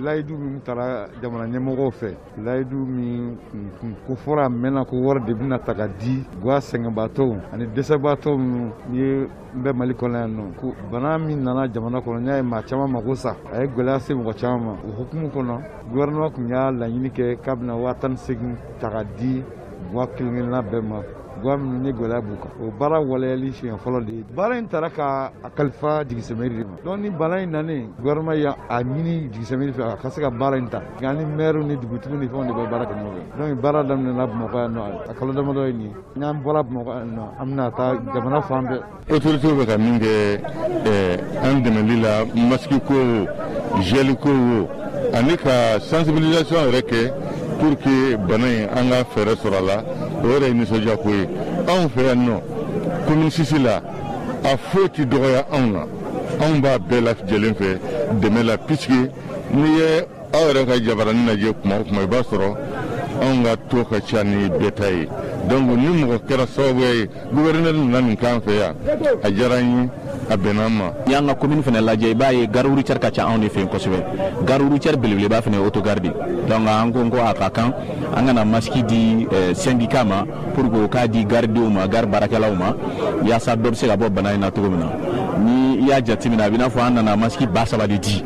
layidu min taara jamana ɲɛmɔgɔw fɛ layidu min kun kofɔra mɛnna ko wari de bɛna ta ka di gwa sɛgɛnbaatɔw ani dɛsɛbaatɔw minnu ye n bɛ mali kɔnɔ yan nɔ ko bana min nana jamana kɔnɔ n y'a ye maa caman mako sa a ye gwɛlɛya se mɔgɔ caman ma o hukumu kɔnɔ guvɛrɛnɛman kun y'a laɲini kɛ k'a bɛna waa tan ni segin ta ka di Gwa kelenkelenna bɛɛ ma gwa minnu ni gɛlɛya b'u kan o baara waleyali siɲɛ fɔlɔ de ye baara in taara ka a kalifa jigisemeri de ma dɔn ni bana in nanen gouvernement y'a a ɲini jigisemeri fɛ a ka se ka baara in ta nka ni maire ni dugutigi ni fɛnw de bɛ baara kɛ ɲɔgɔn fɛ donc baara daminɛna bamakɔ yan nɔ a kalo damadɔ ye nin ye n'an bɔra bamakɔ yan nɔ an bɛna taa jamana fan bɛɛ Otote bɛ ka min kɛ an dɛmɛli la masigi ko zli ko wo ani ka sansibiililasi yɛrɛ kɛ pour que bana in an ka fɛɛrɛ sɔrɔ a la o yɛrɛ ye nisɔndiya ko ye anw fɛ yan nɔ kɔmisisi la a foyi tɛ dɔgɔya anw na anw b'a bɛɛ lajɛlen fɛ dɛmɛ la psi n'i ye aw yɛrɛ ka jabarani lajɛ kuma o kuma i b'a sɔrɔ anw ka to ka ca ni bɛɛ ta ye donc ni mɔgɔ kɛra sababuya ye guvɛrinɛri nana nin kan fɛ yan a diyara n ye a bɛnna ma n'i y'an ka komini fana lajɛ i b'a ye gare routière ka ca anw de fɛ yen kosɛbɛ gare routière belebeleba fana ye autogare de donc an ko ko a ka kan an kana masiki di eh, syndicat ma pour que o k'a di garidenw ma gare baarakɛlaw ma yaasa dɔ bɛ se ka bɔ bana in na cogo min na ni i y'a jateminɛ a bɛ i n'a fɔ an nana masiki ba saba de di